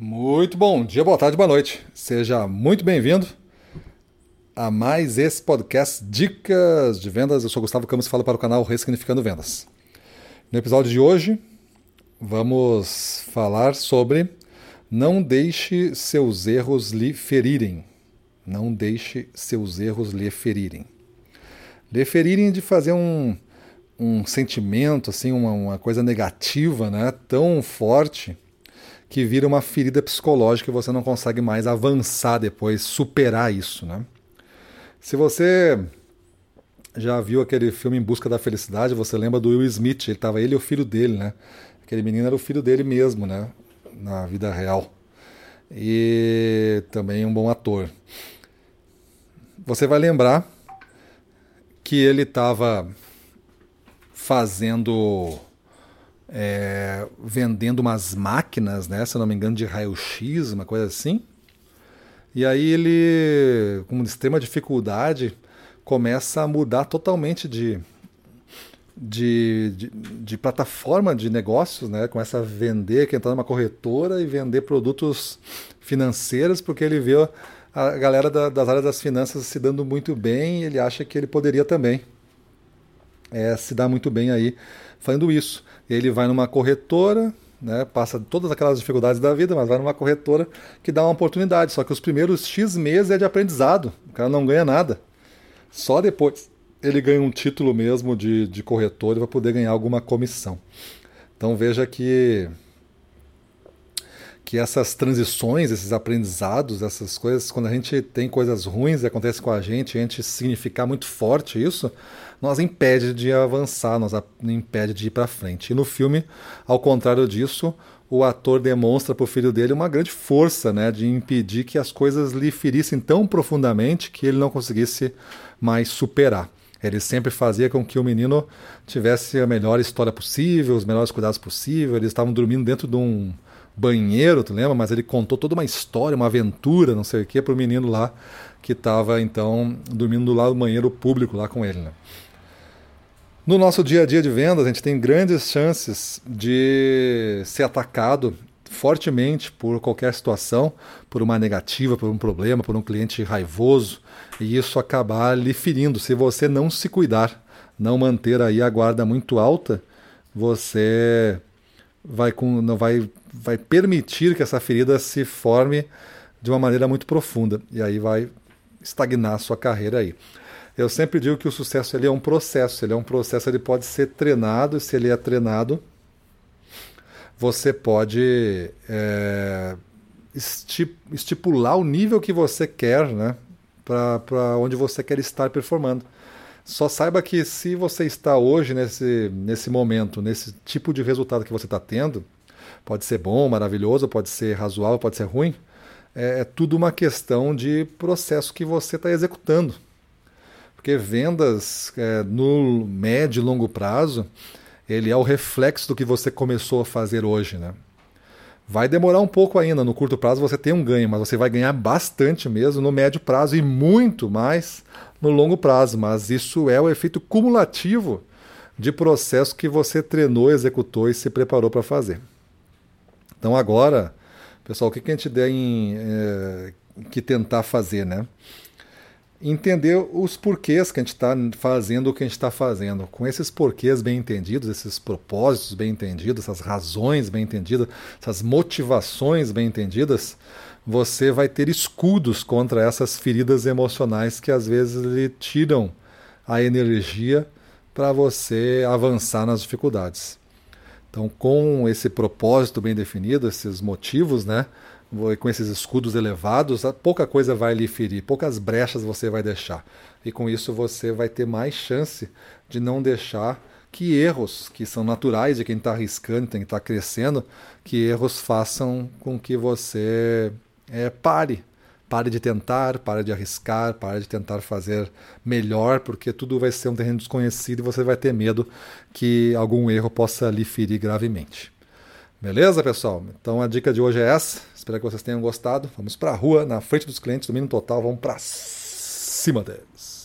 Muito bom dia, boa tarde, boa noite. Seja muito bem-vindo a mais esse podcast Dicas de Vendas. Eu sou Gustavo Campos e falo para o canal Ressignificando Vendas. No episódio de hoje, vamos falar sobre não deixe seus erros lhe ferirem. Não deixe seus erros lhe ferirem. Lhe ferirem de fazer um, um sentimento, assim, uma, uma coisa negativa, né, tão forte que vira uma ferida psicológica e você não consegue mais avançar depois, superar isso, né? Se você já viu aquele filme Em Busca da Felicidade, você lembra do Will Smith, ele estava ele e o filho dele, né? Aquele menino era o filho dele mesmo, né? Na vida real. E também um bom ator. Você vai lembrar que ele estava fazendo é, vendendo umas máquinas, né, se não me engano, de raio-x, uma coisa assim. E aí ele, com extrema dificuldade, começa a mudar totalmente de, de, de, de, plataforma de negócios, né? Começa a vender, que entrar numa corretora e vender produtos financeiros, porque ele vê a galera da, das áreas das finanças se dando muito bem e ele acha que ele poderia também é, se dar muito bem aí fazendo isso. Ele vai numa corretora, né, passa todas aquelas dificuldades da vida, mas vai numa corretora que dá uma oportunidade. Só que os primeiros X meses é de aprendizado, o cara não ganha nada. Só depois ele ganha um título mesmo de, de corretor e vai poder ganhar alguma comissão. Então veja que que essas transições, esses aprendizados, essas coisas, quando a gente tem coisas ruins que acontecem com a gente, a gente significar muito forte isso, nos impede de avançar, nos impede de ir para frente. E no filme, ao contrário disso, o ator demonstra para o filho dele uma grande força né, de impedir que as coisas lhe ferissem tão profundamente que ele não conseguisse mais superar. Ele sempre fazia com que o menino tivesse a melhor história possível, os melhores cuidados possíveis. Eles estavam dormindo dentro de um banheiro, tu lembra? Mas ele contou toda uma história, uma aventura, não sei o que, para o menino lá que estava então dormindo lá no banheiro público lá com ele. Né? No nosso dia a dia de vendas, a gente tem grandes chances de ser atacado fortemente por qualquer situação, por uma negativa, por um problema, por um cliente raivoso, e isso acabar lhe ferindo. Se você não se cuidar, não manter aí a guarda muito alta, você vai, com, não vai, vai permitir que essa ferida se forme de uma maneira muito profunda e aí vai estagnar a sua carreira aí. Eu sempre digo que o sucesso ele é um processo, ele é um processo, ele pode ser treinado, e se ele é treinado, você pode é, estipular o nível que você quer, né, para onde você quer estar performando. Só saiba que se você está hoje nesse, nesse momento, nesse tipo de resultado que você está tendo, pode ser bom, maravilhoso, pode ser razoável, pode ser ruim, é, é tudo uma questão de processo que você está executando. Porque vendas é, no médio e longo prazo, ele é o reflexo do que você começou a fazer hoje, né? Vai demorar um pouco ainda. No curto prazo você tem um ganho, mas você vai ganhar bastante mesmo no médio prazo e muito mais no longo prazo. Mas isso é o efeito cumulativo de processo que você treinou, executou e se preparou para fazer. Então agora, pessoal, o que, que a gente tem é, que tentar fazer, né? entender os porquês que a gente está fazendo o que a gente está fazendo. Com esses porquês bem entendidos, esses propósitos bem entendidos, essas razões bem entendidas, essas motivações bem entendidas, você vai ter escudos contra essas feridas emocionais que às vezes lhe tiram a energia para você avançar nas dificuldades. Então, com esse propósito bem definido, esses motivos, né, com esses escudos elevados, pouca coisa vai lhe ferir, poucas brechas você vai deixar. E com isso você vai ter mais chance de não deixar que erros, que são naturais de quem está arriscando, quem está crescendo, que erros façam com que você é, pare. Pare de tentar, pare de arriscar, pare de tentar fazer melhor, porque tudo vai ser um terreno desconhecido e você vai ter medo que algum erro possa lhe ferir gravemente. Beleza, pessoal? Então a dica de hoje é essa. Espero que vocês tenham gostado. Vamos para a rua, na frente dos clientes, domínio total. Vamos para cima deles.